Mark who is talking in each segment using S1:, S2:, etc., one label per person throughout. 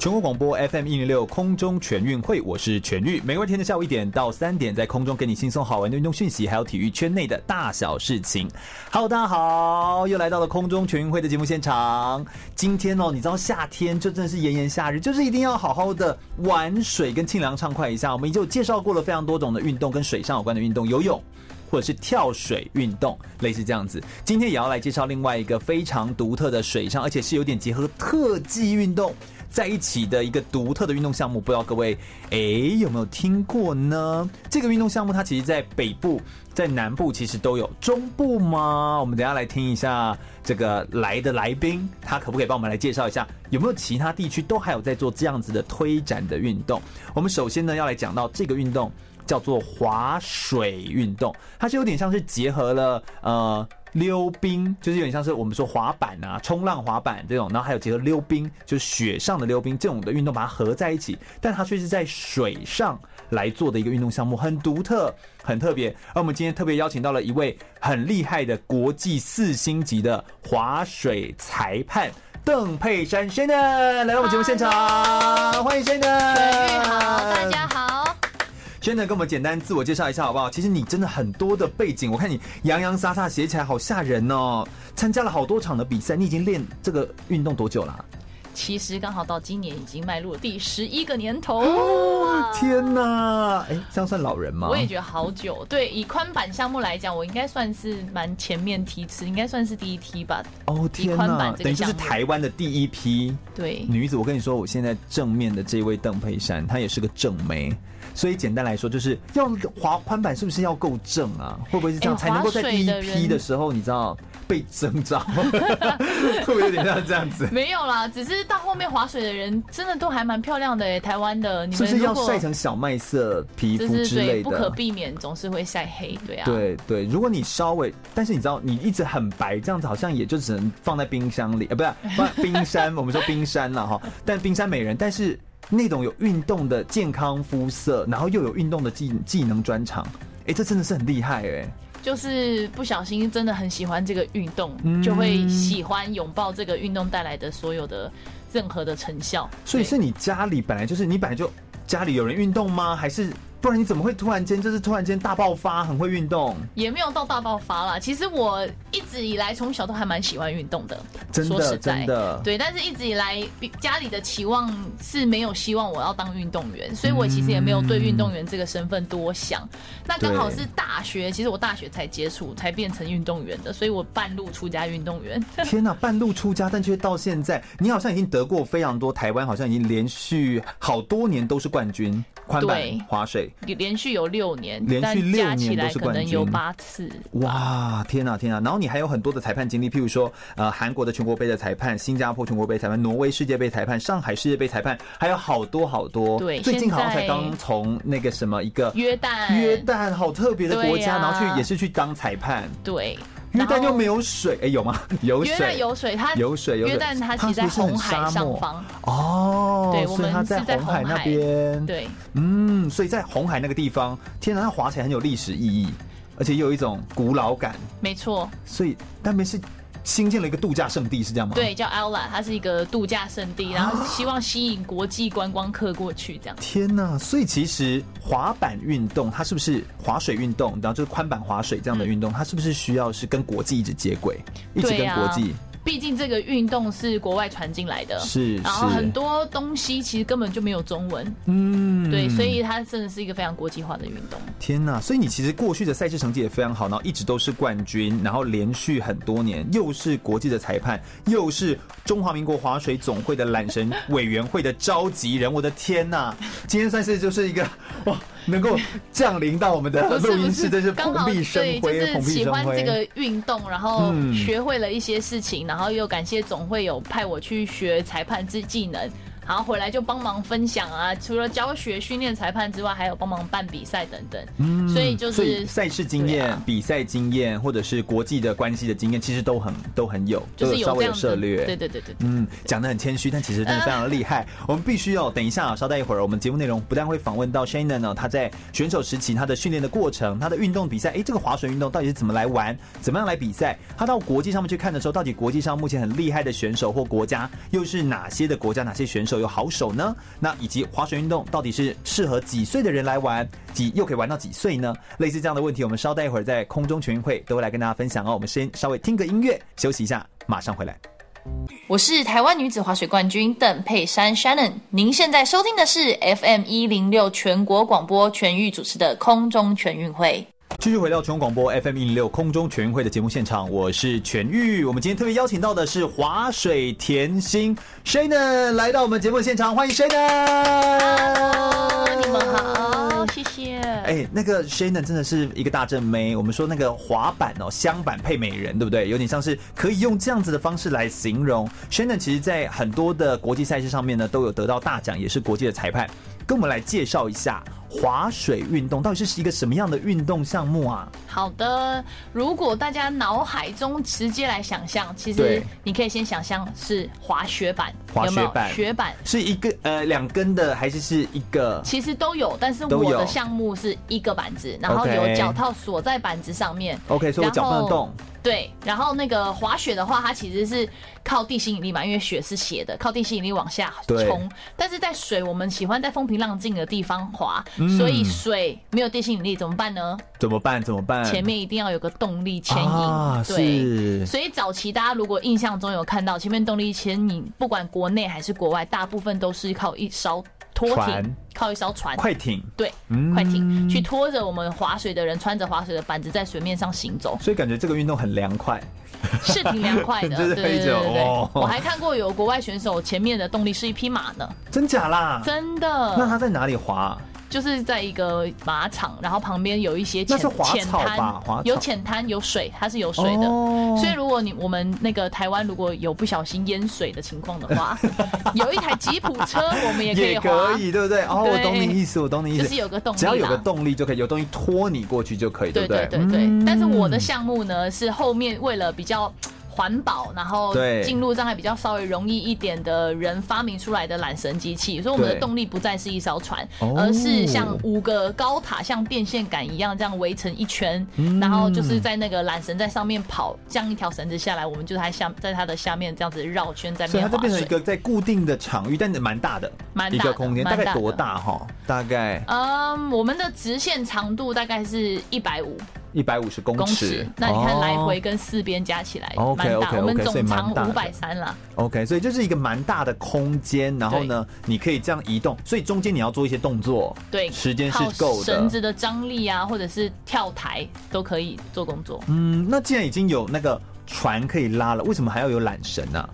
S1: 全国广播 FM 一零六空中全运会，我是全玉。每个天的下午一点到三点，在空中给你轻松好玩的运动讯息，还有体育圈内的大小事情。Hello，大家好，又来到了空中全运会的节目现场。今天哦，你知道夏天就真的是炎炎夏日，就是一定要好好的玩水跟清凉畅快一下。我们已经有介绍过了非常多种的运动，跟水上有关的运动，游泳或者是跳水运动，类似这样子。今天也要来介绍另外一个非常独特的水上，而且是有点结合特技运动。在一起的一个独特的运动项目，不知道各位哎有没有听过呢？这个运动项目它其实在北部、在南部其实都有，中部吗？我们等下来听一下这个来的来宾，他可不可以帮我们来介绍一下，有没有其他地区都还有在做这样子的推展的运动？我们首先呢要来讲到这个运动叫做滑水运动，它是有点像是结合了呃。溜冰就是有点像是我们说滑板啊、冲浪滑板这种，然后还有结合溜冰，就是雪上的溜冰这种的运动，把它合在一起，但它却是在水上来做的一个运动项目，很独特、很特别。而我们今天特别邀请到了一位很厉害的国际四星级的滑水裁判邓佩珊 Shannon 来到我们节目现场，欢迎 Shannon。
S2: 好，大家好。
S1: 先呢，跟我们简单自我介绍一下好不好？其实你真的很多的背景，我看你洋洋洒洒写起来好吓人哦。参加了好多场的比赛，你已经练这个运动多久了啊？
S2: 其实刚好到今年已经迈入了第十一个年头。
S1: 哦，天哪！哎，这样算老人吗？
S2: 我也觉得好久。对，以宽板项目来讲，我应该算是蛮前面梯次，应该算是第一梯吧。
S1: 哦，天哪！等于就是台湾的第一批
S2: 对
S1: 女子。我跟你说，我现在正面的这位邓佩珊，她也是个正妹。所以简单来说，就是要滑宽板，是不是要够正啊？会不会是这样才能够在第一批的时候，你知道被征召？会不会有点像这样子？
S2: 没有啦，只是到后面滑水的人真的都还蛮漂亮的诶，台湾的，你们
S1: 是不是要晒成小麦色皮肤之类的？
S2: 不可避免总是会晒黑，对啊。
S1: 对对，如果你稍微，但是你知道你一直很白，这样子好像也就只能放在冰箱里啊，不是放冰山，我们说冰山了哈。但冰山美人，但是。那种有运动的健康肤色，然后又有运动的技技能专长，哎，这真的是很厉害哎！
S2: 就是不小心真的很喜欢这个运动，嗯、就会喜欢拥抱这个运动带来的所有的任何的成效。
S1: 所以是你家里本来就是你本来就家里有人运动吗？还是？不然你怎么会突然间就是突然间大爆发，很会运动？
S2: 也没有到大爆发啦。其实我一直以来从小都还蛮喜欢运动的，
S1: 真的，说实在，真的。
S2: 对，但是一直以来家里的期望是没有希望我要当运动员，所以我其实也没有对运动员这个身份多想。嗯、那刚好是大学，其实我大学才接触，才变成运动员的，所以我半路出家运动员。
S1: 天哪，半路出家，但却到现在，你好像已经得过非常多，台湾好像已经连续好多年都是冠军。宽板滑水
S2: 连续有六年，
S1: 连续六年都是冠
S2: 军，有八次。
S1: 哇，天啊，天啊！然后你还有很多的裁判经历，譬如说，呃，韩国的全国杯的裁判，新加坡全国杯裁判，挪威世界杯裁判，上海世界杯裁判，还有好多好多。
S2: 对，
S1: 最近好像才刚从那个什么一个
S2: 约旦，
S1: 约旦好特别的国家，然后去也是去当裁判。
S2: 对。
S1: 约旦又没有水，哎、欸，有吗？有水，
S2: 约旦有水，它
S1: 有水。
S2: 约旦它其实在红海上方
S1: 哦，
S2: 对，
S1: 我们是在红海那边。
S2: 对，
S1: 嗯，所以在红海那个地方，天哪，它滑起来很有历史意义，而且又有一种古老感。
S2: 没错，
S1: 所以那边是。新建了一个度假胜地是这样吗？
S2: 对，叫 Ella，它是一个度假胜地，然后希望吸引国际观光客过去这样。
S1: 天哪！所以其实滑板运动它是不是滑水运动？然后就是宽板滑水这样的运动，嗯、它是不是需要是跟国际一直接轨，一直跟国际？
S2: 毕竟这个运动是国外传进来的，
S1: 是，
S2: 然后很多东西其实根本就没有中文，
S1: 嗯，
S2: 对，所以它真的是一个非常国际化的运动。
S1: 天哪！所以你其实过去的赛事成绩也非常好，然后一直都是冠军，然后连续很多年又是国际的裁判，又是中华民国滑水总会的缆绳委员会的召集人。我的天哪！今天算是就是一个哇。能够降临到我们的录音室，真是蓬荜生辉。
S2: 就是喜欢这个运动，然后学会了一些事情，然后然后又感谢总会有派我去学裁判之技能。然后回来就帮忙分享啊，除了教学训练裁判之外，还有帮忙办比赛等等。嗯，所以就是
S1: 赛事经验、啊、比赛经验，或者是国际的关系的经验，其实都很都很有，
S2: 就是有
S1: 稍微有涉猎。
S2: 对对对对，
S1: 嗯，讲的很谦虚，但其实真的非常的厉害。呃、我们必须要等一下啊，稍待一会儿，我们节目内容不但会访问到 Shannon 呢，他在选手时期他的训练的过程，他的运动比赛，哎，这个划水运动到底是怎么来玩，怎么样来比赛？他到国际上面去看的时候，到底国际上目前很厉害的选手或国家又是哪些的国家，哪些选手有好手呢？那以及划水运动到底是适合几岁的人来玩，几又可以玩到几岁呢？类似这样的问题，我们稍待一会儿在空中全运会都会来跟大家分享哦。我们先稍微听个音乐休息一下，马上回来。
S2: 我是台湾女子滑水冠军邓佩珊 Shannon，您现在收听的是 FM 一零六全国广播全域主持的空中全运会。
S1: 继续回到全国广播 FM 一零六空中全运会的节目现场，我是全玉。我们今天特别邀请到的是划水甜心 Shannon 来到我们节目现场，欢迎
S2: Shannon。你们好，谢谢。
S1: 哎，那个 Shannon 真的是一个大正妹。我们说那个滑板哦，香板配美人，对不对？有点像是可以用这样子的方式来形容。Shannon 其实在很多的国际赛事上面呢，都有得到大奖，也是国际的裁判。跟我们来介绍一下划水运动到底是一个什么样的运动项目啊？
S2: 好的，如果大家脑海中直接来想象，其实你可以先想象是滑雪板，
S1: 滑雪板，
S2: 有没有雪板
S1: 是一个呃两根的还是是一个？
S2: 其实都有，但是我的项目是一个板子，然后有脚套锁在板子上面。
S1: OK，所以我脚不能动。
S2: 对，然后那个滑雪的话，它其实是靠地心引力嘛，因为雪是斜的，靠地心引力往下冲。但是在水，我们喜欢在风平浪静的地方滑，嗯，所以水没有地心引力怎么办呢？
S1: 怎么办？怎么办？
S2: 前面一定要有个动力牵引。啊，对。所以早期大家如果印象中有看到前面动力牵引，不管国内还是国外，大部分都是靠一艘。拖艇，靠一艘船，
S1: 快艇，
S2: 对，嗯、快艇去拖着我们划水的人，穿着划水的板子在水面上行走，
S1: 所以感觉这个运动很凉快，
S2: 是挺凉快的。对对对对，哦、我还看过有国外选手前面的动力是一匹马呢，
S1: 真假啦？
S2: 真的。
S1: 那他在哪里划？
S2: 就是在一个马场，然后旁边有一些浅浅滩，有浅滩有水，它是有水的。哦、所以如果你我们那个台湾如果有不小心淹水的情况的话，有一台吉普车，我们也可以划，
S1: 也可以，对不对？哦，我懂你意思，我懂你意思，
S2: 就是有个动力，
S1: 只要有个动力就可以，有东西拖你过去就可以，对不对？
S2: 对对对对。嗯、但是我的项目呢，是后面为了比较。环保，然后进入障碍比较稍微容易一点的人发明出来的缆绳机器，所以我们的动力不再是一艘船，而是像五个高塔，像电线杆一样这样围成一圈，然后就是在那个缆绳在上面跑，降一条绳子下来，我们就在下在它的下面这样子绕圈在。所以它就变成
S1: 一个在固定的场域，但是蛮大的，
S2: 蛮大
S1: 空间，大概多大哈？大概
S2: 嗯，我们的直线长度大概是一百五。
S1: 一百五十公尺，
S2: 那你看来回跟四边加起来，OK OK OK，我们总长五百三了。
S1: OK，所以这是一个蛮大的空间，然后呢，你可以这样移动，所以中间你要做一些动作，
S2: 对，
S1: 时间是够的。
S2: 绳子的张力啊，或者是跳台都可以做工作。
S1: 嗯，那既然已经有那个船可以拉了，为什么还要有缆绳呢？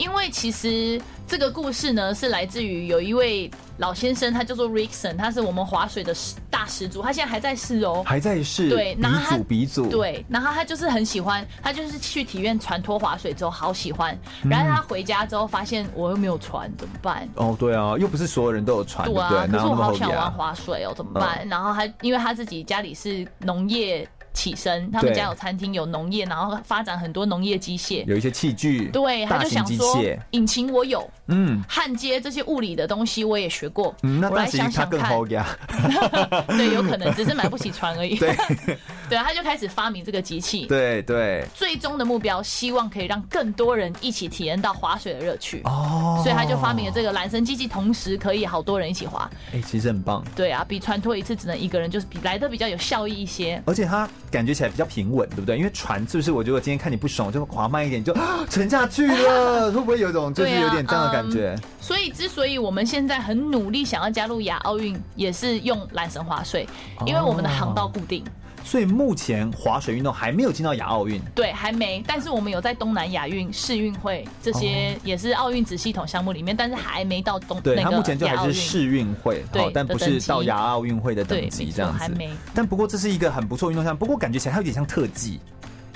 S2: 因为其实这个故事呢，是来自于有一位老先生，他叫做 Rickson，他是我们划水的大始祖，他现在还在世哦，
S1: 还在世。
S2: 对，
S1: 鼻祖鼻祖。
S2: 对，然后他就是很喜欢，他就是去体验船拖划水之后好喜欢，然后他回家之后发现我又没有船，怎么办？
S1: 哦，对啊，又不是所有人都有船，
S2: 对啊，
S1: 对，
S2: 可是我好想玩划水哦，怎么办？嗯、然后他因为他自己家里是农业。起身，他们家有餐厅，有农业，然后发展很多农业机械，
S1: 有一些器具。
S2: 对，他就想说，引擎我有，嗯，焊接这些物理的东西我也学过。嗯，那我来想想看。对，有可能只是买不起船而已。对，对，他就开始发明这个机器。
S1: 对对。
S2: 最终的目标，希望可以让更多人一起体验到划水的乐趣。哦。所以他就发明了这个缆绳机器，同时可以好多人一起划。
S1: 哎，其实很棒。
S2: 对啊，比船拖一次只能一个人，就是比来的比较有效益一些。
S1: 而且他。感觉起来比较平稳，对不对？因为船是不是？我觉得今天看你不爽，我就滑慢一点，就沉下去了，会不会有一种就是有点这样的感觉？
S2: 嗯，所以，之所以我们现在很努力想要加入亚奥运，也是用缆绳划水，因为我们的航道固定。哦
S1: 所以目前划水运动还没有进到亚奥运，
S2: 对，还没。但是我们有在东南亚运、世运会这些也是奥运子系统项目里面，但是还没到东。
S1: 对，它目前就还是世运会，对，但不是到亚奥运会的等级这样子。还没。但不过这是一个很不错运动项目，不过感觉起来它有点像特技。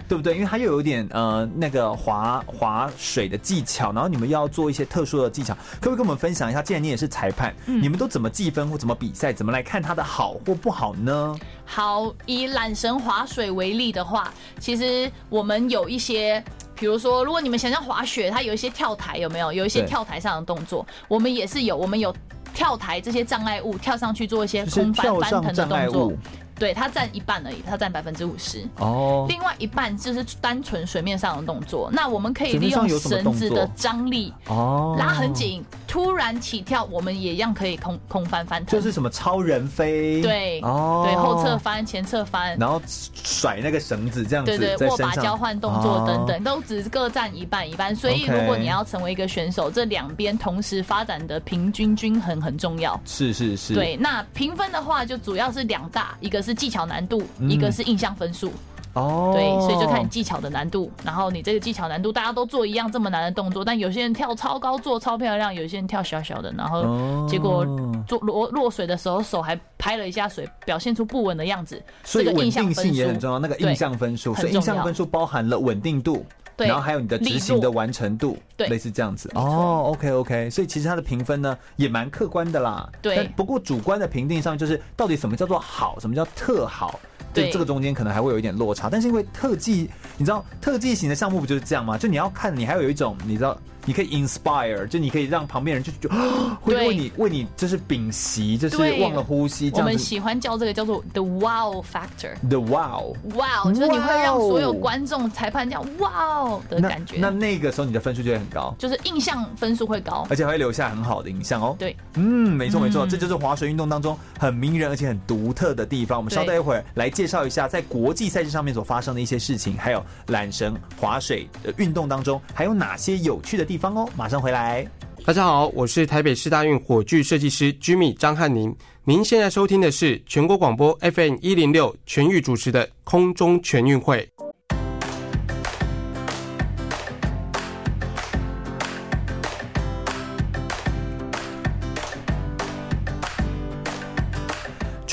S1: 对不对？因为它又有点呃那个划划水的技巧，然后你们要做一些特殊的技巧，可不可以跟我们分享一下？既然你也是裁判，嗯、你们都怎么计分或怎么比赛？怎么来看它的好或不好呢？
S2: 好，以缆绳划水为例的话，其实我们有一些，比如说，如果你们想象滑雪，它有一些跳台，有没有？有一些跳台上的动作，我们也是有，我们有跳台这些障碍物，跳上去做一些空翻翻腾的动作。对，它占一半而已，它占百分之五十。哦，另外一半就是单纯水面上的动作。那我们可以利用绳子的张力，哦，拉很紧，突然起跳，我们也一样可以空空翻翻腾。
S1: 就是什么超人飞？
S2: 对，哦，对，后侧翻、前侧翻，
S1: 然后甩那个绳子这样子。
S2: 对对，握把交换动作等等，都只各占一半一半。所以如果你要成为一个选手，这两边同时发展的平均均衡很重要。
S1: 是是是。
S2: 对，那评分的话，就主要是两大，一个是技巧难度，一个是印象分数。哦、嗯，对，所以就看你技巧的难度。然后你这个技巧难度，大家都做一样这么难的动作，但有些人跳超高，做超漂亮；有些人跳小小的，然后结果做落落水的时候手还拍了一下水，表现出不稳的样子。
S1: 所以稳定性也很重要，那个印象分数，所以印象分数包含了稳定度。对，然后还有你的执行的完成度，对，类似这样子。哦，OK OK，所以其实它的评分呢也蛮客观的啦。对，不过主观的评定上就是到底什么叫做好，什么叫特好，对，这个中间可能还会有一点落差。但是因为特技，你知道特技型的项目不就是这样吗？就你要看，你还有一种你知道。你可以 inspire，就你可以让旁边人就就 会为你为你就是屏息，就是忘了呼吸。我们
S2: 喜欢叫这个叫做 the wow factor。
S1: the wow
S2: wow 就是你会让所有观众裁判这样 wow 的感觉。
S1: 那那，那个时候你的分数就会很高，
S2: 就是印象分数会高，
S1: 而且会留下很好的印象哦。
S2: 对，
S1: 嗯，没错没错，这就是滑水运动当中很迷人而且很独特的地方。我们稍待一会儿来介绍一下在国际赛事上面所发生的一些事情，还有缆绳滑水的运动当中还有哪些有趣的地地方哦。马上回来，
S3: 大家好，我是台北市大运火炬设计师 Jimmy 张翰宁。您现在收听的是全国广播 FM 一零六全域主持的空中全运会。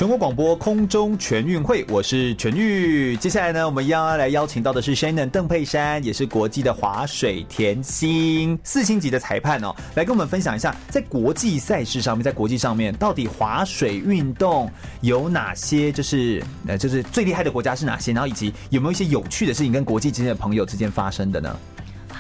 S1: 全国广播空中全运会，我是全玉。接下来呢，我们要来邀请到的是 Shannon 邓佩珊，也是国际的划水甜心四星级的裁判哦，来跟我们分享一下，在国际赛事上面，在国际上面，到底划水运动有哪些？就是呃，就是最厉害的国家是哪些？然后以及有没有一些有趣的事情跟国际之间的朋友之间发生的呢？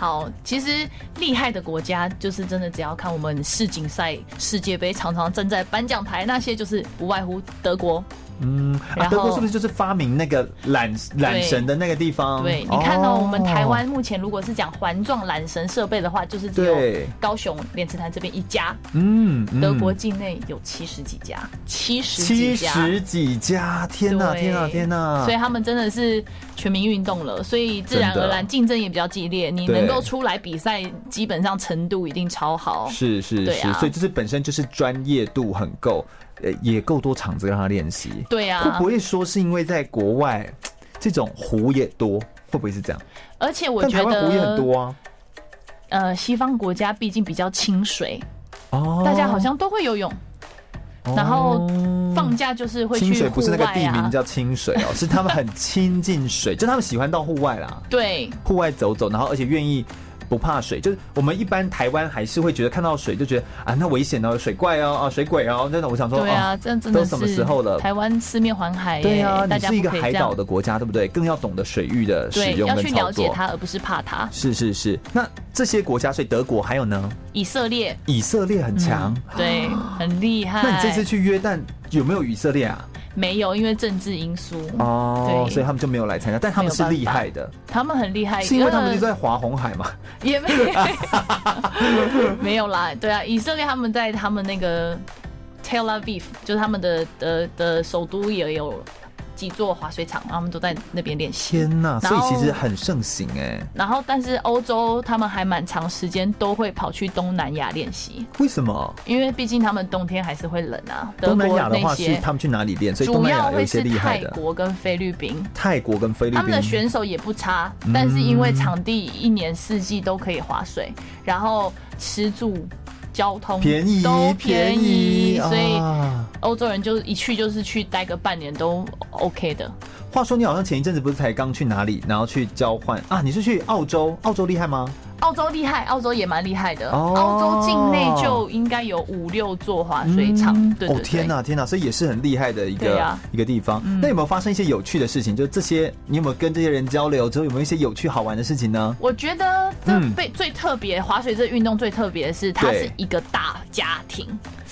S2: 好，其实厉害的国家就是真的，只要看我们世锦赛、世界杯，常常站在颁奖台那些，就是不外乎德国。嗯，
S1: 啊，德国是不是就是发明那个缆缆绳的那个地方？
S2: 对，你看到，我们台湾目前如果是讲环状缆绳设备的话，就是只有高雄莲池潭这边一家。嗯，德国境内有七十几家，七十，
S1: 七十几家，天哪，天哪，天哪！
S2: 所以他们真的是全民运动了，所以自然而然竞争也比较激烈。你能够出来比赛，基本上程度一定超好。
S1: 是是是，所以就是本身就是专业度很够。呃，也够多场子让他练习。
S2: 对啊，
S1: 会不会说是因为在国外这种湖也多？会不会是这样？
S2: 而且我觉得
S1: 湖也很多啊。
S2: 呃，西方国家毕竟比较清水，哦，大家好像都会游泳。哦、然后放假就是会去啊。清水不是那个地名
S1: 叫清水哦，是他们很亲近水，就他们喜欢到户外啦。
S2: 对，
S1: 户外走走，然后而且愿意。不怕水，就是我们一般台湾还是会觉得看到水就觉得啊，那危险哦，水怪哦，啊，水鬼哦，真的，我想说，
S2: 对啊，这真的
S1: 都什么时候了？
S2: 台湾四面环海，
S1: 对啊，你是一个海岛的国家，对不对？更要懂得水域的使用跟操作，
S2: 要去了解它，而不是怕它。
S1: 是是是，那这些国家，所以德国还有呢？
S2: 以色列，
S1: 以色列很强，
S2: 嗯，对，很厉害。
S1: 那你这次去约旦有没有以色列啊？
S2: 没有，因为政治因素
S1: 哦，对，所以他们就没有来参加。但他们是厉害的，
S2: 他们很厉害，
S1: 是因为他们就在划红海嘛？
S2: 也没 没有啦，对啊，以色列他们在他们那个 Tel Aviv，就是他们的的的首都也有。几座滑水场，然后他们都在那边练习。
S1: 天呐，所以其实很盛行哎。
S2: 然后，但是欧洲他们还蛮长时间都会跑去东南亚练习。
S1: 为什么？
S2: 因为毕竟他们冬天还是会冷啊。
S1: 东南亚的话是他们去哪里练？所以东南亚有一些厉害的。
S2: 主要会是泰国跟菲律宾。
S1: 泰国跟菲律宾，他
S2: 们的选手也不差，但是因为场地一年四季都可以滑水，然后吃住交通
S1: 便宜，
S2: 都便宜，所以。欧洲人就一去就是去待个半年都 OK 的。
S1: 话说你好像前一阵子不是才刚去哪里，然后去交换啊？你是去澳洲？澳洲厉害吗？
S2: 澳洲厉害，澳洲也蛮厉害的。
S1: 哦
S2: 澳洲境内就应该有五六座滑水场。
S1: 嗯
S2: 对对对
S1: 哦天哪天哪，所以也是很厉害的一
S2: 个、啊
S1: 一个地方。
S2: 嗯
S1: 那有没有发生一些有趣的事情？就这些，你有没有跟这些人交流之后，有没有一些有趣好玩的事情呢？
S2: 我觉得这
S1: 嗯
S2: 最最特别，滑水这运动最特别的是，它是一个大家庭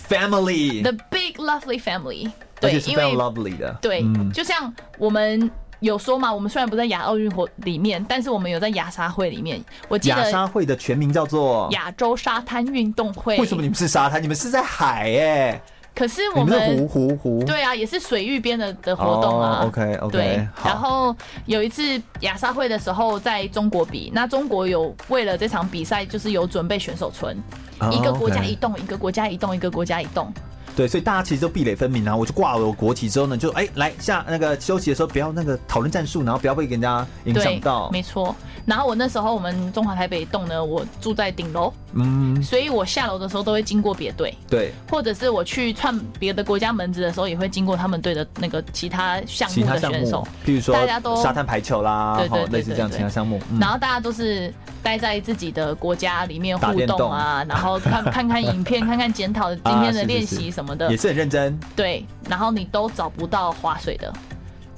S2: ，family，，the big lovely family。
S1: 对，
S2: 因为
S1: lovely 的。
S2: 对，
S1: 嗯
S2: 就像我们有说嘛，我们虽然不在亚奥运会里面，但是我们有在亚沙会里面。我记得
S1: 亚沙会的全名叫做。
S2: 亚洲沙滩运动会。
S1: 为什么你们是沙滩？你们是在海哎、
S2: 可是我
S1: 你们是湖湖湖。
S2: 对啊，也是水域边的的活动啊。
S1: 哦 OK OK，
S2: 对，然后有一次亚沙会的时候，在中国比，那中国有为了这场比赛，就是有准备选手村，
S1: 哦
S2: 一个国家一栋，一个国家一栋，一个国家一栋。
S1: 对，所以大家其实都壁垒分明然后。我就挂了我国旗之后呢，就哎、来下那个休息的时候不要那个讨论战术，然后不要被人家影响
S2: 对
S1: 到，。
S2: 没错。然后我那时候我们中华台北栋呢，我住在顶楼，
S1: 嗯，
S2: 所以我下楼的时候都会经过别队，
S1: 对，
S2: 或者是我去串别的国家门子的时候，也会经过他们队的那个其他项目的选手。，
S1: 譬如说
S2: 大家都
S1: 沙滩排球啦，
S2: 对对
S1: 齁类似
S2: 这样
S1: 其他项目。嗯
S2: 然后大家都是待在自己的国家里面互
S1: 动
S2: 动啊，然后看看看影片，看看检讨今天的练习什么的。
S1: 也是很认真。
S2: 对，然后你都找不到划水的，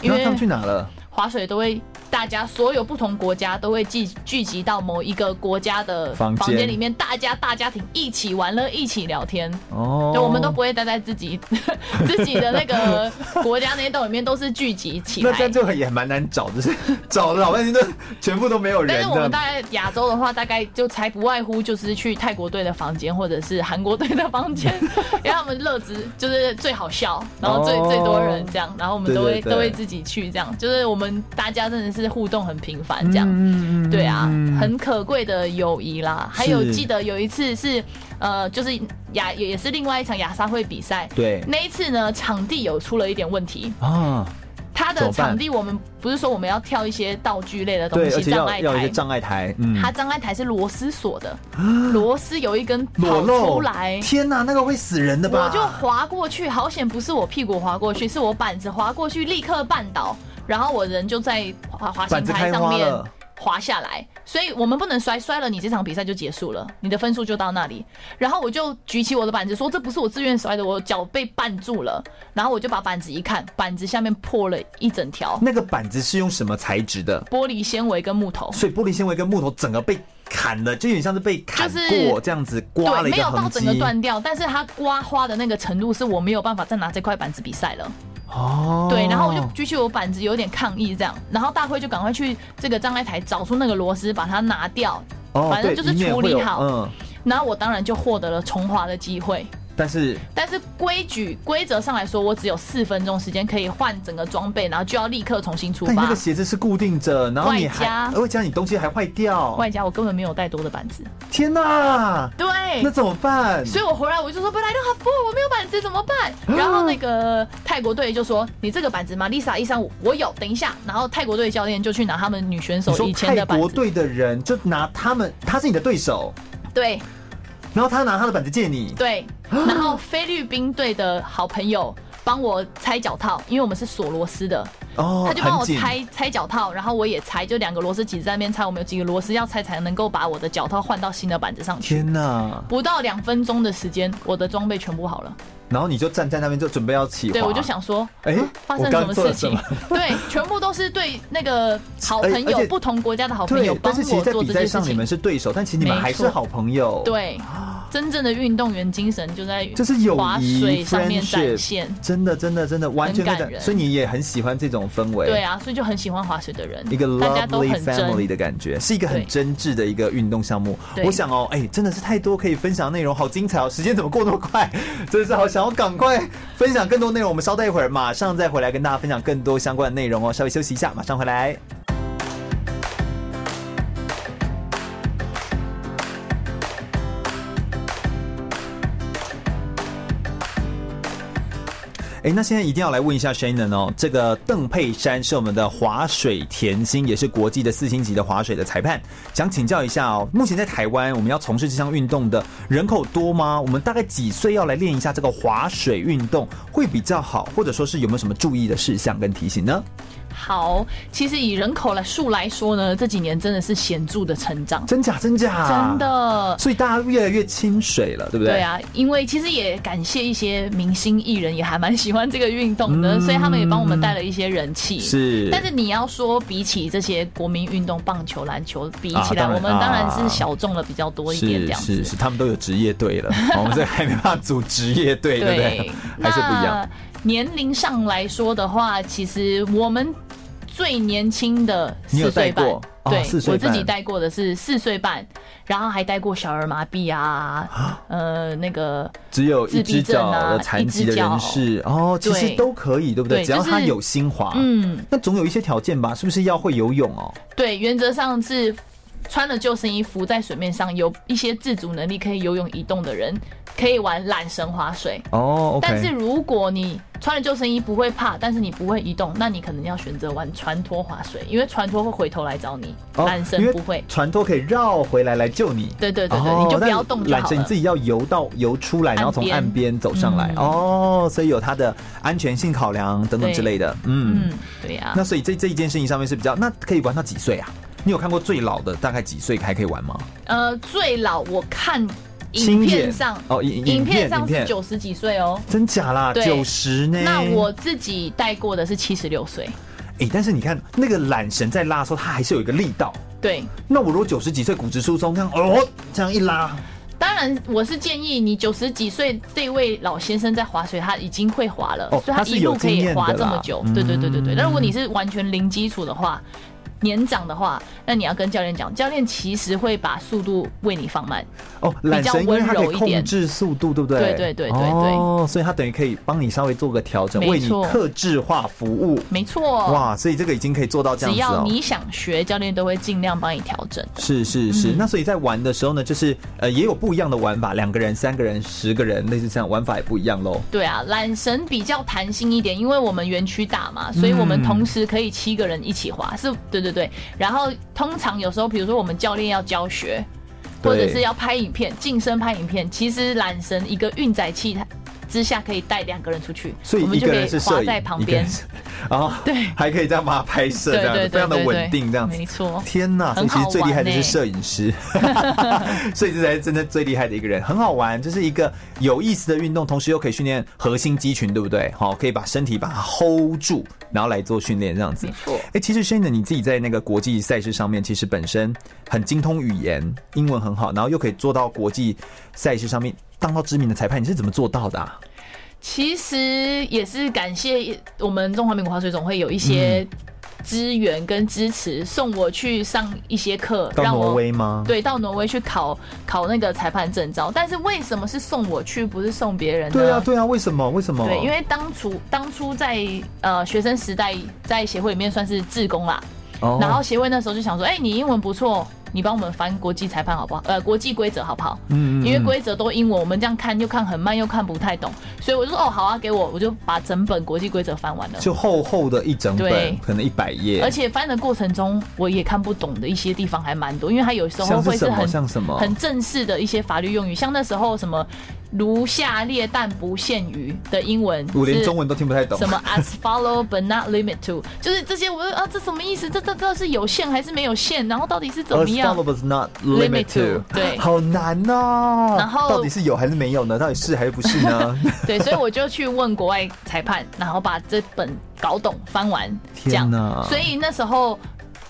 S2: 因
S1: 为他们去哪了？
S2: 划水都会大家所有不同国家都会聚聚集到某一个国家的
S1: 房间
S2: 房间里面，大家大家庭一起玩乐，一起聊天。
S1: 哦，
S2: 就我们都不会待在自己 自己的那个 国家那栋里面，都是聚集起来
S1: 那这样。就也蛮难找，就是 找了老半天都全部都没有人
S2: 但是我们
S1: 的。
S2: 大概亚洲的话，大概就才不外乎就是去泰国队的房间，或者是韩国队的房间，因为他们乐子就是最好笑，然后最、
S1: 哦
S2: 最多人这样，然后我们都
S1: 会
S2: 都会自己去这样，就是我们大家真的是互动很频繁这样，
S1: 嗯
S2: 对啊，很可贵的友谊啦。还有记得有一次是呃，就是亚也是另外一场亚沙会比赛，
S1: 对。
S2: 那一次呢场地有出了一点问题，
S1: 啊，
S2: 它的场地我们不是说我们要跳一些道具类的
S1: 东
S2: 西，障碍台。
S1: 障碍台，嗯，
S2: 它障碍台是螺丝锁的，螺丝有一根跑出来，
S1: 天哪，那个会死人的吧？
S2: 我就滑过去，好险不是我屁股滑过去，是我板子滑过去，立刻绊倒，然后我人就在滑滑行台上面滑下来，所以我们不能摔，摔了你这场比赛就结束了，你的分数就到那里。然后我就举起我的板子说：“这不是我自愿摔的，我脚被绊住了。”然后我就把板子一看，板子下面破了一整条，
S1: 那个板子是用什么材质的？
S2: 玻璃纤维跟木头。
S1: 所以玻璃纤维跟木头整个被砍了，就有点像是被砍过这样子，刮了
S2: 对，
S1: 一个痕
S2: 没有到整
S1: 个。
S2: 断掉，但是它刮花的那个程度是我没有办法再拿这块板子比赛了。
S1: 哦，
S2: 对，然后我就举起我板子，有点抗议这样，然后大辉就赶快去这个障碍台找出那个螺丝，把它拿掉，
S1: 哦，
S2: 反正就是处理好。
S1: 嗯，
S2: 然后我当然就获得了重滑的机会。
S1: 但是
S2: 但是规矩规则上来说，我只有四分钟时间可以换整个装备，然后就要立刻重新出发
S1: 但个。鞋子是固定着，然后你还
S2: 外加
S1: 外加你东西还坏掉，
S2: 外加我根本没有带多的板子，
S1: 天哪，
S2: 对，
S1: 那怎么办？
S2: 所以我回来我就说，本来都好 full，我没有板子怎么办？然后那个泰国队就说，你这个板子吗？Lisa 一三五，我有，等一下。然后泰国队教练就去拿他们女选手以前的板子，
S1: 国队的人就拿他们，他是你的对手，
S2: 对
S1: 然后他拿他的板子借你，
S2: 对。然后菲律宾队的好朋友帮我拆脚套，因为我们是锁螺丝的，
S1: 哦，
S2: 他就帮我拆拆脚套，然后我也拆，就两个螺丝挤在那边拆，我们有几个螺丝要拆才能够把我的脚套换到新的板子上去。
S1: 天哪！
S2: 不到两分钟的时间，我的装备全部好了。
S1: 然后你就站在那边就准备要起滑，
S2: 对，我就想说，
S1: 哎
S2: 嗯发生什么事情
S1: 了？
S2: 对，全部都是对那个好朋友，不同国家的好朋友
S1: 但是其实，在比
S2: 赛。
S1: 上你们是对手，但其实你
S2: 们
S1: 还是好朋友。，
S2: 对，真正的运动员精神就在
S1: 就是友
S2: 滑
S1: 谊
S2: 水上面展现。
S1: 真的真的真的完全
S2: 感人
S1: 所以你也很喜欢这种氛围。
S2: 对啊，所以就很喜欢滑水的人，
S1: 一个
S2: 大家都
S1: lovely
S2: 很
S1: family。的感觉，是一个很真挚的一个运动项目。我想哦，哎、真的是太多可以分享内容，好精彩哦！时间怎么过那么快？真的是好想要赶快分享更多内容。我们稍待一会儿，马上再回来跟大家分享更多相关的内容哦。稍微休息一下，马上回来。哎，那现在一定要来问一下 Shannon 哦，这个邓佩珊是我们的划水甜心，也是国际的四星级的划水的裁判，想请教一下哦，目前在台湾我们要从事这项运动的人口多吗？我们大概几岁要来练一下这个划水运动会比较好，或者说是有没有什么注意的事项跟提醒呢？
S2: 好，其实以人口来数来说呢，这几年真的是显著的成长，
S1: 真假真假，
S2: 真的，
S1: 所以大家越来越清水了，对不对？
S2: 对啊，因为其实也感谢一些明星艺人也还蛮喜欢这个运动的，嗯、所以他们也帮我们带了一些人气。
S1: 是，
S2: 但是你要说比起这些国民运动，棒球、篮球比起来，啊、我们当然是小众的比较多一点，这样子。
S1: 是是是，他们都有职业队了，我们这还没办法组职业队，对不对？还是不一样。
S2: 年龄上来说的话，其实我们最年轻的四岁半，对，我自己带过的是四岁半，然后还带过小儿麻痹啊，呃，那个
S1: 只有一只脚的残疾的人士哦，其实都可以，对不对？只要他有心滑，嗯，那总有一些条件吧？是不是要会游泳哦？
S2: 对，原则上是穿了救生衣浮在水面上，有一些自主能力可以游泳移动的人。可以玩缆绳划水哦，但是如果你穿了救生衣不会怕，但是你不会移动，那你可能要选择玩船拖划水，因为船拖会回头来找你，缆绳不会，
S1: 船拖可以绕回来来救你。
S2: 对对对对，你就不要动就好了。
S1: 缆绳你自己要游到游出来，然后从岸边走上来哦，所以有它的安全性考量等等之类的。嗯嗯，对呀。那所以这这一件事情上面是比较，那可以玩到几岁啊？你有看过最老的大概几岁还可以玩吗？
S2: 呃，最老我看。影片上哦，影影片上是九十几岁哦，
S1: 真假啦？九十呢？
S2: 那我自己带过的是七十六岁。
S1: 哎，但是你看那个缆绳在拉的时候，它还是有一个力道。
S2: 对。
S1: 那我如果九十几岁骨质疏松，这样哦，这样一拉，
S2: 当然我是建议你九十几岁这位老先生在划水，他已经会划了，所以他一路可以划这么久。对对对对对。那如果你是完全零基础的话。年长的话，那你要跟教练讲，教练其实会把速度为你放慢
S1: 哦，比较温柔一点，控制速度，对不对？
S2: 对对对对对。
S1: 哦，所以他等于可以帮你稍微做个调整，为你克制化服务。
S2: 没错。
S1: 哇，所以这个已经可以做到这样子。
S2: 只要你想学，教练都会尽量帮你调整。
S1: 是是是。那所以在玩的时候呢，就是呃也有不一样的玩法，两个人、三个人、十个人，类似这样玩法也不一样喽。
S2: 对啊，缆绳比较弹性一点，因为我们园区大嘛，所以我们同时可以七个人一起滑。是，对对对。然后。通常有时候，比如说我们教练要教学，或者是要拍影片，近身拍影片，其实缆绳一个运载器它之下可以带两个人出去，
S1: 所以一个人是
S2: 滑在旁边，
S1: 然后 对，还可以这样把它拍摄，这样非常的稳定，这样子，
S2: 没错。
S1: 天哪，所以其实最厉害的是摄影师，所以这才是真的最厉害的一个人，很好玩，就是一个有意思的运动，同时又可以训练核心肌群，对不对？好，可以把身体把它 hold 住，然后来做训练，这样子。没错。哎，其实 Shannon 你自己在那个国际赛事上面，其实本身很精通语言，英文很好，然后又可以做到国际赛事上面。当到知名的裁判，你是怎么做到的啊？
S2: 其实也是感谢我们中华民国划水总会有一些资源跟支持，送我去上一些课。
S1: 到挪威吗？
S2: 对，到挪威去考考那个裁判证照。但是为什么是送我去，不是送别人呢？
S1: 对啊，对啊，为什么？为什么？
S2: 对，因为当初当初在呃学生时代，在协会里面算是志工啦。哦。然后协会那时候就想说，哎、欸，你英文不错。你帮我们翻国际裁判好不好？呃，国际规则好不好？嗯，因为规则都英文，我们这样看又看很慢，又看不太懂，所以我就说哦，好啊，给我，我就把整本国际规则翻完了，
S1: 就厚厚的一整本，可能一百页。
S2: 而且翻的过程中，我也看不懂的一些地方还蛮多，因为它有时候会是很
S1: 像什么
S2: 很正式的一些法律用语，像那时候什么。如下列但不限于的英文，
S1: 我连中文都听不太懂。
S2: 什么 as follow but not limit to，就是这些，我说啊，这什么意思？这这这是有限还是没有限？然后到底是怎么样
S1: ？as follow but not limit to，
S2: 对，
S1: 好难哦。然后到底是有还是没有呢？到底是还是不是呢？
S2: 对，所以我就去问国外裁判，然后把这本搞懂翻完，
S1: 这样。
S2: 所以那时候。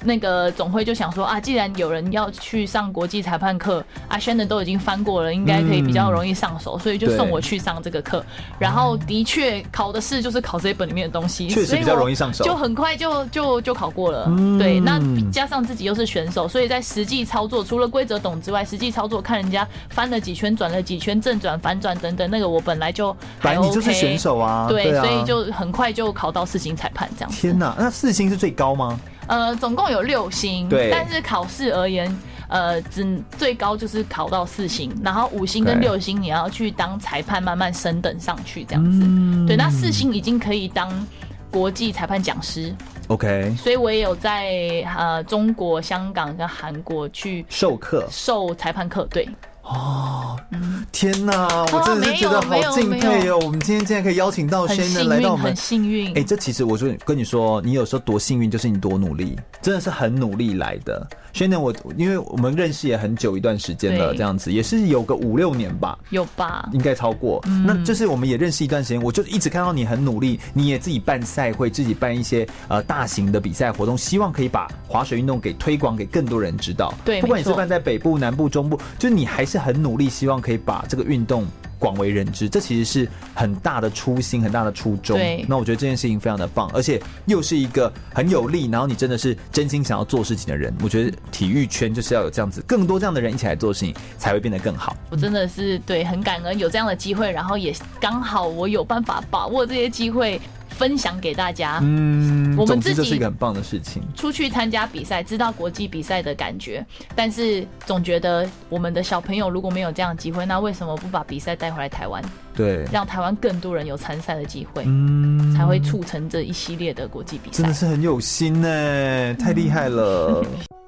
S2: 那个总会就想说啊，既然有人要去上国际裁判课，阿轩的都已经翻过了，应该可以比较容易上手，所以就送我去上这个课。然后的确考的是就是考这一本里面的东西，
S1: 确实比较容易上手，
S2: 就很快就就就考过了。对，那加上自己又是选手，所以在实际操作除了规则懂之外，实际操作看人家翻了几圈，转了几圈，正转、反转等等，那个我本来就还 OK，
S1: 你就是选手啊，
S2: 对，所以就很快就考到四星裁判这样。
S1: 天哪，那四星是最高吗？
S2: 呃，总共有六星，对，但是考试而言，呃，只最高就是考到四星，然后五星跟六星你要去当裁判，慢慢升等上去这样子。嗯、对，那四星已经可以当国际裁判讲师。
S1: OK，
S2: 所以我也有在呃中国、香港跟韩国去
S1: 授课、
S2: 授裁判课。对。
S1: 哦，天呐！我真的是觉得好敬佩哦。我们今天竟然可以邀请到 Shannon 来到我们，
S2: 很幸运。
S1: 哎、欸，这其实我就跟你说，你有时候多幸运，就是你多努力，真的是很努力来的。Shannon，我因为我们认识也很久一段时间了，这样子也是有个五六年吧，
S2: 有吧？
S1: 应该超过。
S2: 嗯、
S1: 那就是我们也认识一段时间，我就一直看到你很努力，你也自己办赛会，自己办一些呃大型的比赛活动，希望可以把滑水运动给推广给更多人知道。
S2: 对，
S1: 不管你是办在北部、南部、中部，就是你还是很努力，希望可以把这个运动。广为人知，这其实是很大的初心，很大的初衷。
S2: 对，
S1: 那我觉得这件事情非常的棒，而且又是一个很有力，然后你真的是真心想要做事情的人。我觉得体育圈就是要有这样子，更多这样的人一起来做事情，才会变得更好。
S2: 我真的是对很感恩有这样的机会，然后也刚好我有办法把握这些机会。分享给大家，
S1: 嗯，
S2: 我们自己
S1: 这是一个很棒的事情。
S2: 出去参加比赛，知道国际比赛的感觉，但是总觉得我们的小朋友如果没有这样的机会，那为什么不把比赛带回来台湾？
S1: 对，
S2: 让台湾更多人有参赛的机会，嗯，才会促成这一系列的国际比赛。
S1: 真的是很有心呢，太厉害了。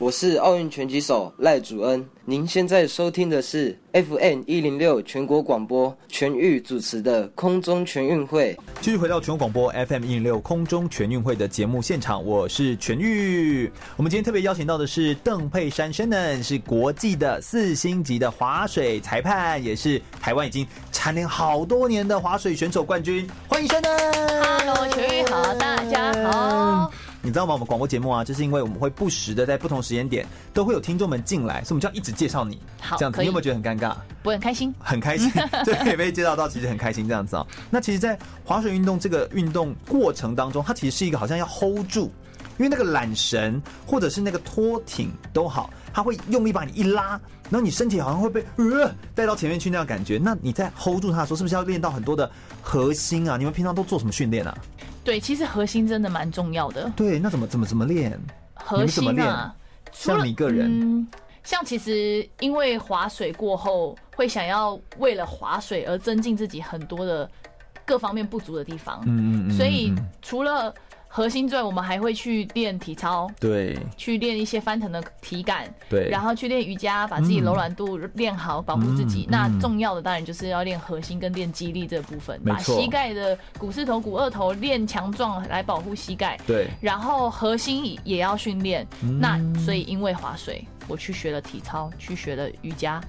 S4: 我是奥运拳击手赖祖恩，您现在收听的是 FM 一零六全国广播全域主持的空中全运会。
S1: 继续回到全国广播 FM 一零六空中全运会的节目现场，我是全域。我们今天特别邀请到的是邓佩珊 Shannon，是国际的四星级的滑水裁判，也是台湾已经蝉联好多年的滑水选手冠军。欢迎 Shannon。
S2: Hello，全域好，大家好。
S1: 你知道吗？我们广播节目啊，就是因为我们会不时的在不同时间点都会有听众们进来，所以我们就要一直介绍你。
S2: 好，
S1: 这样子，你有没有觉得很尴尬？
S2: 我很开心，
S1: 很开心，对，可以被介绍到，其实很开心这样子啊。那其实，在滑水运动这个运动过程当中，它其实是一个好像要 hold 住，因为那个缆绳或者是那个拖艇都好，它会用力把你一拉，然后你身体好像会被呃带到前面去那样感觉。那你在 hold 住它的时候，是不是要练到很多的核心啊？你们平常都做什么训练啊？
S2: 对，其实核心真的蛮重要的。
S1: 对，那怎么怎么怎么练？
S2: 核心啊，
S1: 像你个人，
S2: 嗯，像其实因为划水过后，会想要为了划水而增进自己很多的各方面不足的地方。嗯嗯，所以除了核心之外，我们还会去练体操，
S1: 对，
S2: 去练一些翻腾的体感，
S1: 对，
S2: 然后去练瑜伽，把自己柔软度练好，保护自己。嗯、那重要的当然就是要练核心跟练肌力这部分，把膝盖的股四头、股二头练强壮来保护膝盖。
S1: 对，
S2: 然后核心也要训练。嗯、那所以因为划水，我去学了体操，去学了瑜伽，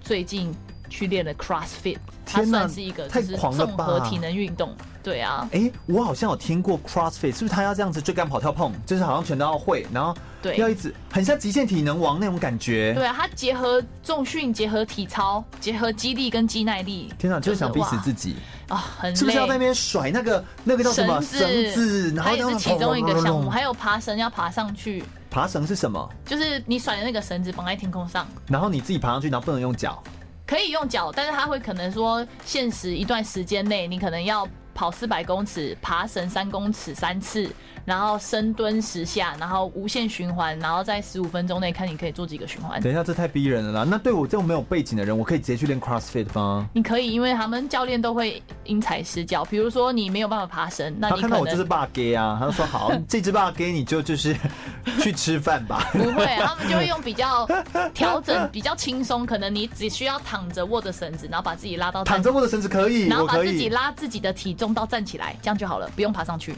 S2: 最近去练了 CrossFit，它算是一个就是综合体能运动。对啊，
S1: 哎、欸，我好像有听过 CrossFit，是不是他要这样子追赶、跑、跳、碰，就是好像全都要会，然后对，要一直很像极限体能王那种感觉。
S2: 对啊，他结合重训，结合体操，结合肌力跟肌耐力。
S1: 天哪，就是想逼死自己
S2: 啊！很，
S1: 是不是要在那边甩那个那个叫什么绳子？然后
S2: 也是其中一个项目，还有爬绳要爬上去。
S1: 爬绳是什么？
S2: 就是你甩的那个绳子绑在天空上，
S1: 然后你自己爬上去，然后不能用脚。
S2: 可以用脚，但是他会可能说限时一段时间内，你可能要。跑四百公尺，爬绳三公尺三次，然后深蹲十下，然后无限循环，然后在十五分钟内看你可以做几个循环。
S1: 等一下，这太逼人了啦！那对我这种没有背景的人，我可以直接去练 CrossFit 吗？
S2: 你可以，因为他们教练都会因材施教。比如说你没有办法爬绳，那你
S1: 他看到我就是霸 gay 啊，他就说好，这只霸 gay 你就就是去吃饭吧。
S2: 不会，他们就会用比较调整，比较轻松，可能你只需要躺着握着绳子，然后把自己拉到
S1: 躺着握着绳子可以，
S2: 然后把自己拉自己的体重到站起来。这样就好了，不用爬上去，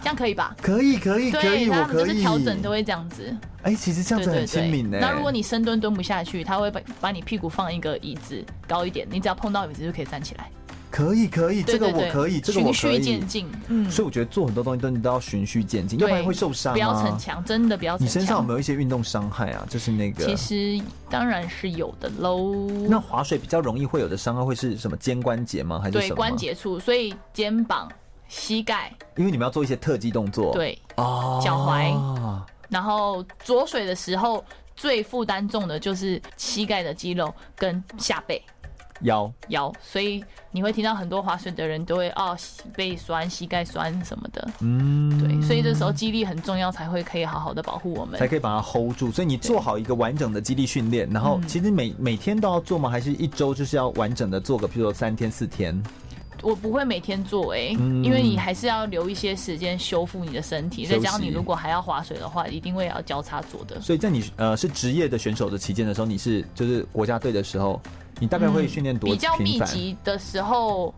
S2: 这样可以吧？
S1: 可以，可以，可以，我可以。
S2: 就是调整都会这样子。
S1: 哎、欸，其实这样子很亲民呢。
S2: 那如果你深蹲蹲不下去，他会把把你屁股放一个椅子高一点，你只要碰到椅子就可以站起来。
S1: 可以，可以，这个我可以，这个我可以。循序渐进，
S2: 嗯。
S1: 所以我觉得做很多东西都你都要循序渐进，要不然会受伤。
S2: 不要逞强，真的不要逞强。
S1: 你身上有没有一些运动伤害啊？就是那个。
S2: 其实当然是有的喽。
S1: 那划水比较容易会有的伤害会是什么？肩关节吗？还是什么？
S2: 对，关节处，所以肩膀。膝盖，
S1: 因为你们要做一些特技动作，
S2: 对，
S1: 哦，
S2: 脚踝，然后着水的时候最负担重的就是膝盖的肌肉跟下背，
S1: 腰。
S2: 腰，所以你会听到很多划水的人都会哦，背酸、膝盖酸什么的。
S1: 嗯，
S2: 对，所以这时候肌力很重要，才会可以好好的保护我们，
S1: 才可以把它 hold 住。所以你做好一个完整的肌力训练，然后其实每每天都要做吗？还是一周就是要完整的做个，譬如说三天四天？
S2: 我不会每天做哎、欸，
S1: 嗯、
S2: 因为你还是要留一些时间修复你的身体。再加上你如果还要划水的话，一定会要交叉做的。
S1: 所以在你呃是职业的选手的期间的时候，你是就是国家队的时候，你大概会训练多、嗯、
S2: 比较密集的时候。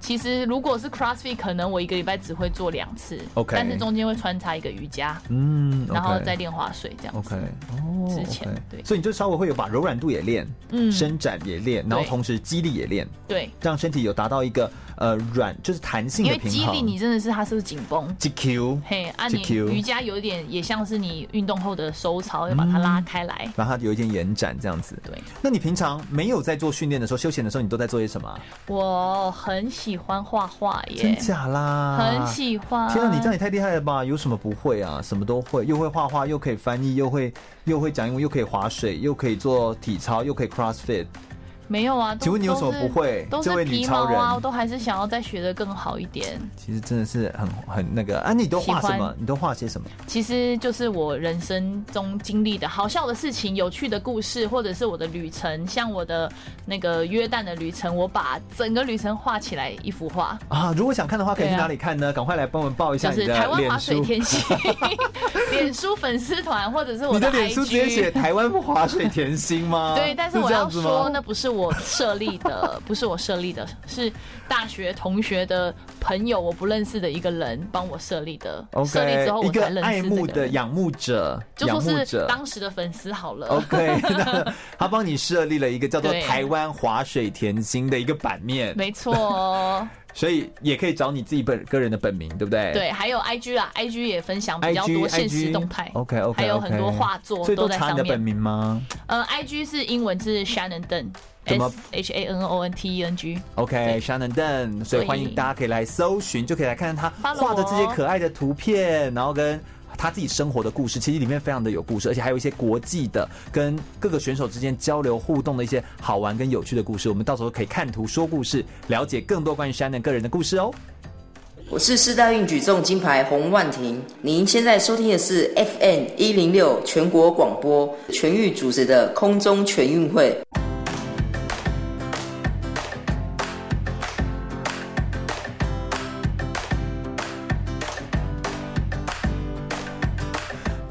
S2: 其实如果是 CrossFit，可能我一个礼拜只会做两次，OK，但是中间会穿插一个瑜伽，嗯，okay, 然后再练划水这样子。OK，哦，之前 okay, 对，
S1: 所以你就稍微会有把柔软度也练，嗯，伸展也练，然后同时肌力也练，
S2: 对，
S1: 让身体有达到一个呃软就是弹性的平衡。
S2: 因为肌力你真的是它是不是紧绷
S1: ？GQ，
S2: 嘿，啊，你瑜伽有一点也像是你运动后的收操，要把它拉开来，
S1: 让它有一点延展这样子。
S2: 对，
S1: 那你平常没有在做训练的时候，休闲的时候，你都在做些什么？
S2: 我很喜欢画画耶，
S1: 真假啦？
S2: 很喜欢。
S1: 天啊，你这样也太厉害了吧？有什么不会啊？什么都会，又会画画，又可以翻译，又会又会讲英文，又可以划水，又可以做体操，又可以 CrossFit。
S2: 没有啊，
S1: 请问你有什么不会？
S2: 都是皮毛啊，我都还是想要再学的更好一点。
S1: 其实真的是很很那个啊，你都画什么？你都画些什么？
S2: 其实就是我人生中经历的好笑的事情、有趣的故事，或者是我的旅程，像我的那个约旦的旅程，我把整个旅程画起来一幅画
S1: 啊。如果想看的话，可以去哪里看呢？赶快来帮我们报一下。
S2: 就是台湾滑水甜心 脸书粉丝团，或者是我的
S1: 脸书直接写台湾滑水甜心吗？
S2: 对，但是我要说，那不是我。我设立的不是我设立的，是大学同学的朋友，我不认识的一个人帮我设立的。设立之后，我才认识
S1: 爱慕的仰慕者，
S2: 就说是当时的粉丝好了。
S1: OK，他帮你设立了一个叫做“台湾滑水甜心”的一个版面，
S2: 没错。
S1: 所以也可以找你自己本个人的本名，对不对？
S2: 对，还有 IG 啦，IG 也分享比较多现实动态。
S1: OK OK，
S2: 还有很多画作都在上面。
S1: 你的本名吗？
S2: 呃，IG 是英文是 Shannon Deng。S H A N O N T E N G。
S1: OK，Shannon Deng，所以欢迎大家可以来搜寻，就可以来看看他画的这些可爱的图片，然后跟他自己生活的故事，其实里面非常的有故事，而且还有一些国际的跟各个选手之间交流互动的一些好玩跟有趣的故事。我们到时候可以看图说故事，了解更多关于 Shannon 个人的故事哦。
S4: 我是四大运举重金牌洪万婷，您现在收听的是 FM 一零六全国广播全域主持的空中全运会。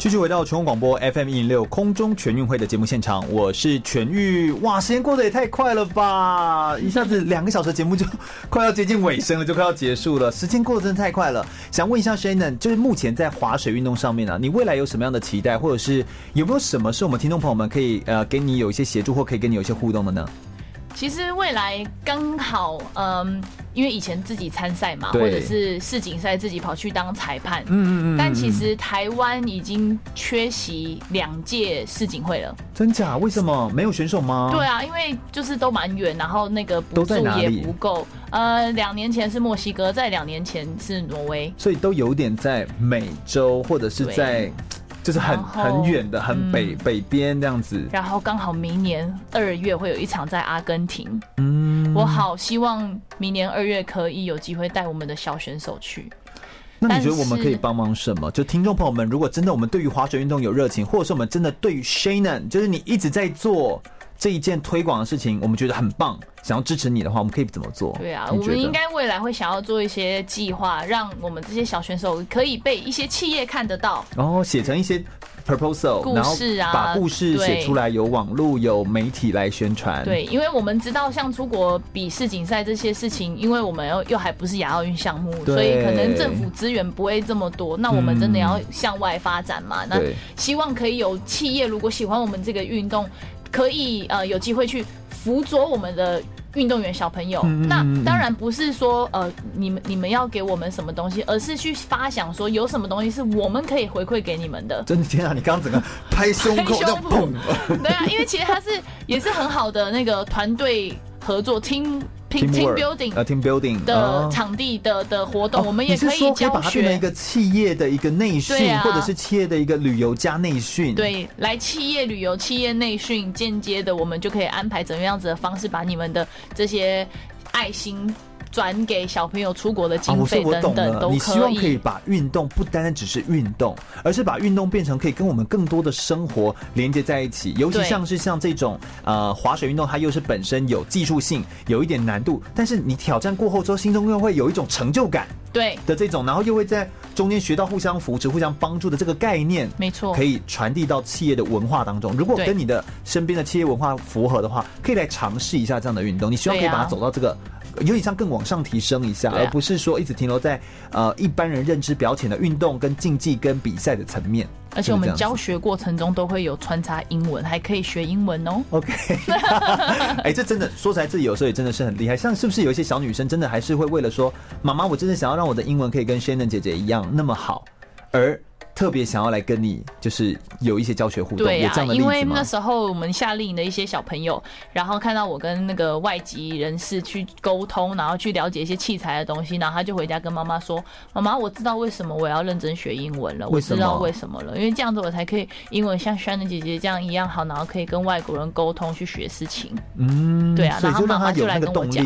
S1: 继续回到全国广播 FM 一零六空中全运会的节目现场，我是全玉。哇，时间过得也太快了吧！一下子两个小时的节目就快要接近尾声了，就快要结束了。时间过得真的太快了。想问一下 Shannon，就是目前在划水运动上面啊，你未来有什么样的期待，或者是有没有什么是我们听众朋友们可以呃给你有一些协助，或可以跟你有一些互动的呢？
S2: 其实未来刚好，嗯，因为以前自己参赛嘛，或者是世锦赛自己跑去当裁判，嗯嗯嗯。但其实台湾已经缺席两届世锦会了。
S1: 真假？为什么没有选手吗？
S2: 对啊，因为就是都蛮远，然后那个补助也不够。呃，两年前是墨西哥，在两年前是挪威，
S1: 所以都有点在美洲或者是在。就是很很远的，很北、嗯、北边这样子。
S2: 然后刚好明年二月会有一场在阿根廷。嗯，我好希望明年二月可以有机会带我们的小选手去。
S1: 那你觉得我们可以帮忙什么？就听众朋友们，如果真的我们对于滑雪运动有热情，或者是我们真的对于 Shannon，就是你一直在做。这一件推广的事情，我们觉得很棒，想要支持你的话，我们可以怎么做？
S2: 对啊，我们应该未来会想要做一些计划，让我们这些小选手可以被一些企业看得到，
S1: 然后写成一些 proposal
S2: 故事啊，
S1: 把故事写出来，有网络有媒体来宣传。
S2: 对，因为我们知道像出国比世锦赛这些事情，因为我们又又还不是亚奥运项目，所以可能政府资源不会这么多。那我们真的要向外发展嘛？那希望可以有企业如果喜欢我们这个运动。可以呃有机会去辅佐我们的运动员小朋友，嗯、那当然不是说呃你们你们要给我们什么东西，而是去发想说有什么东西是我们可以回馈给你们的。
S1: 真的天啊！你刚刚整个拍胸口要 砰！
S2: 对啊，因为其实他是也是很好的那个团队合作 team team Teamwork，building
S1: 呃 team building
S2: 的
S1: 哦
S2: 场地的的活动，我们也可
S1: 以
S2: 教
S1: 把它变成一。个企业的一个
S2: 内训，
S1: 或者是企业的一个旅游加内训。，
S2: 对，来企业旅游、企业内训，间接的我们就可以安排怎么样子的方式，把你们的这些爱心转给小朋友出国的经
S1: 费我懂了，
S2: 等等都
S1: 你希望可以
S2: 以。
S1: 把运动不单单只是运动，而是把运动变成可以跟我们更多的生活连接在一起。尤其像是像这种呃滑水运动，它又是本身有技术性，有一点难度，但是你挑战过后之后，心中又会有一种成就感
S2: 对，
S1: 的这种，然后又会在中间学到互相扶持、互相帮助的这个概念。
S2: 没错，
S1: 可以传递到企业的文化当中。如果跟你的身边的企业文化符合的话，可以来尝试一下这样的运动。你希望可以把它走到这个。有点像更往上提升一下，
S2: 啊
S1: 而不是说一直停留在呃一般人认知表浅的运动跟竞技跟比赛的层面。
S2: 而且我
S1: 们
S2: 教学过程中都会有穿插英文，还可以学英文哦。
S1: OK，哎、这真的说起来，自己有时候也真的是很厉害。像是不是有一些小女生真的还是会为了说，妈妈，我真的想要让我的英文可以跟 Shannon 姐姐一样那么好，而特别想要来跟你就是有一些教学互动，
S2: 对呀、
S1: 有这样的例
S2: 因
S1: 为
S2: 那？时候我们夏令营的一些小朋友，然后看到我跟那个外籍人士去沟通，然后去了解一些器材的东西，然后他就回家跟妈妈说：“妈妈，我知道为什么我要认真学英文了，我知道为什么了，因为这样子我才可以英文像 Shannon 姐姐这样一样好，然后可以跟外国人沟通去学事情。
S1: 嗯，
S2: 对啊然后妈妈就来跟我
S1: 讲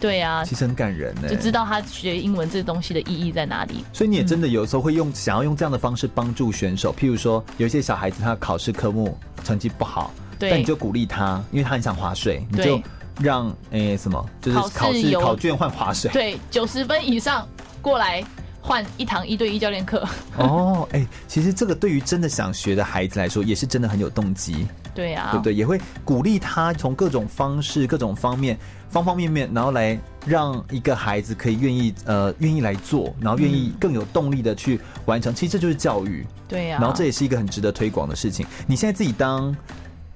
S2: 对呀、
S1: 其实很感人呢、
S2: 就知道他学英文这个东西的意义在哪里。
S1: 所以你也真的有时候会用想要用这样的方式帮助选手，譬如说有一些小孩子他考试科目成绩不好，
S2: 对
S1: 但你就鼓励他，因为他很想划水，你就
S2: 对
S1: 让诶、欸什么，就是
S2: 考试
S1: 考卷换划水。
S2: 对，九十分以上过来换一堂一对一教练课。
S1: 哦，哎、其实这个对于真的想学的孩子来说，也是真的很有动机，
S2: 对呀、
S1: 对不对？也会鼓励他从各种方式、各种方面、方方面面，然后来让一个孩子可以愿意呃愿意来做，然后愿意更有动力的去完成。其实这就是教育。
S2: 对呀、
S1: 然后这也是一个很值得推广的事情。你现在自己当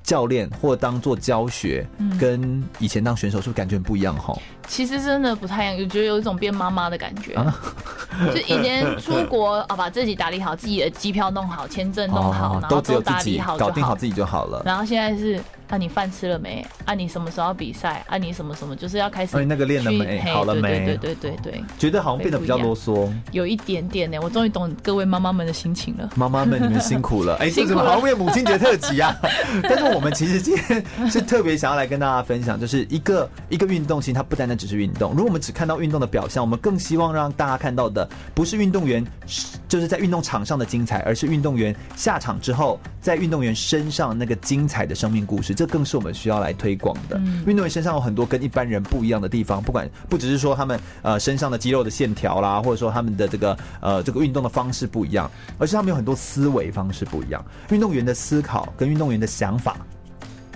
S1: 教练或当做教学，
S2: 嗯
S1: 跟以前当选手是不是感觉很不一样？哈，
S2: 其实真的不太一样，我觉得有一种变妈妈的感觉。
S1: 啊
S2: 就以前出国啊，把自己打理好，自己的机票弄好，签证弄好，然后
S1: 哦都只有自
S2: 打
S1: 己
S2: 理好好。
S1: 搞定好自己就好了。
S2: 然后现在是啊，你饭吃了没？啊，你什么时候要比赛？啊，你什么什么，就是要开始
S1: 哎那个练了
S2: 没
S1: 好了
S2: 没对对对对
S1: 觉得好像变得比较啰嗦。
S2: 有一点点呢，我终于懂各位妈妈们的心情了。
S1: 妈妈们，你们辛苦了！哎、这
S2: 辛苦了
S1: 怎么好像变母亲节特辑啊？但是我们其实今天是特别想要来跟大家分享，就是一个一个运动，其实它不单单只是运动。如果我们只看到运动的表象，我们更希望让大家看到的不是运动员就是在运动场上的精彩，而是运动员下场之后，在运动员身上那个精彩的生命故事。这更是我们需要来推广的。
S2: 嗯
S1: 运动员身上有很多跟一般人不一样的地方，不管不只是说他们呃身上的肌肉的线条啦，或者说他们的这个呃这个运动的方式不一样，而是他们有很多思维方式不一样。运动员的思考跟运动员的想法，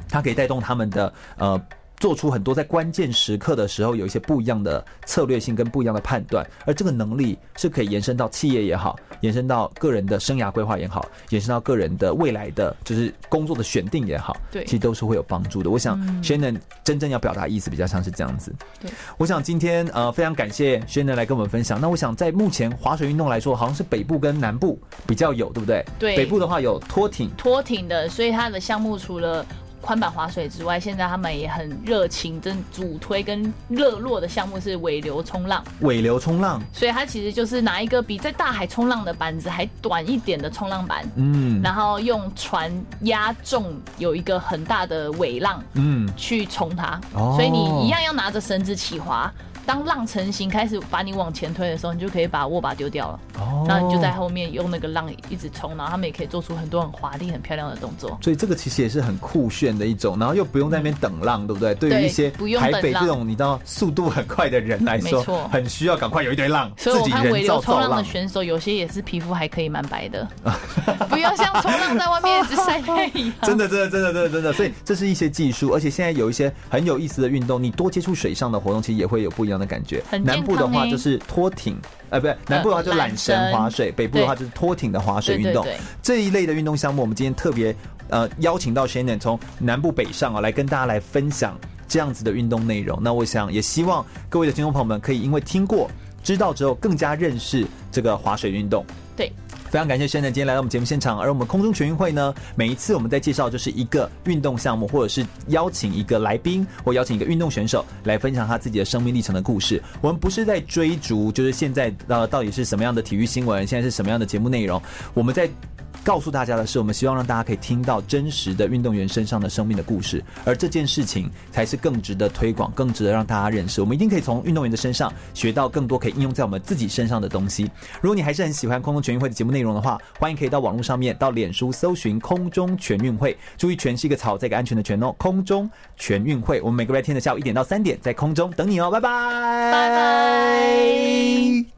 S1: 它可以带动他们的呃。做出很多在关键时刻的时候有一些不一样的策略性跟不一样的判断，而这个能力是可以延伸到企业也好，延伸到个人的生涯规划也好，延伸到个人的未来的就是工作的选定也好，
S2: 对
S1: 其实都是会有帮助的。我想 Shannon 真正要表达意思比较像是这样子。
S2: 对，
S1: 我想今天呃非常感谢 Shannon 来跟我们分享。那我想在目前划水运动来说，好像是北部跟南部比较有，对不对？
S2: 对
S1: 北部的话有拖艇，
S2: 拖艇的，所以它的项目除了宽板滑水之外，现在他们也很热情，真主推跟热络的项目是尾流冲浪。
S1: 尾流冲浪，
S2: 所以它其实就是拿一个比在大海冲浪的板子还短一点的冲浪板，
S1: 嗯
S2: 然后用船压重有一个很大的尾浪
S1: 嗯，
S2: 去冲它，
S1: 哦
S2: 所以你一样要拿着绳子起滑。当浪成型开始把你往前推的时候，你就可以把握把丢掉了，
S1: 哦
S2: 然后你就在后面用那个浪一直冲，然后他们也可以做出很多很华丽、很漂亮的动作。
S1: 所以这个其实也是很酷炫的一种，然后又不用在那边等浪，对不对？对于一些台北这种你知道速度很快的人来说
S2: 没错，
S1: 很需要赶快有一堆浪，
S2: 所以我看尾流
S1: 冲浪
S2: 的。选手，有些也是皮肤还可以蛮白的，不要像冲浪在外面一直晒太阳。
S1: 真的，真的，真的，真的，真的，所以这是一些技术，而且现在有一些很有意思的运动，你多接触水上的活动，其实也会有不一样的感
S2: 觉。
S1: 南部的话
S2: 欸
S1: 就是拖艇，呃，不对，南部的话就是缆绳滑水，北部的话就是拖艇的滑水
S2: 运动。
S1: 这一类的运动项目，我们今天特别呃邀请到 Shannon 从南部北上啊，来跟大家来分享这样子的运动内容。那我想也希望各位的听众朋友们可以因为听过、知道之后，更加认识这个滑水运动。
S2: 对，
S1: 非常感谢先生今天来到我们节目现场，而我们空中全运会呢，每一次我们在介绍就是一个运动项目，或者是邀请一个来宾，或邀请一个运动选手来分享他自己的生命历程的故事。我们不是在追逐，就是现在呃到底是什么样的体育新闻，现在是什么样的节目内容，我们在。告诉大家的是，我们希望让大家可以听到真实的运动员身上的生命的故事，而这件事情才是更值得推广、更值得让大家认识。我们一定可以从运动员的身上学到更多可以应用在我们自己身上的东西。如果你还是很喜欢空中全运会的节目内容的话，欢迎可以到网络上面到脸书搜寻“空中全运会”，注意“全”是一个草，再一个安全的“全”哦。空中全运会，我们每个礼拜天的下午一点到三点在空中等你哦，拜拜，
S2: 拜拜。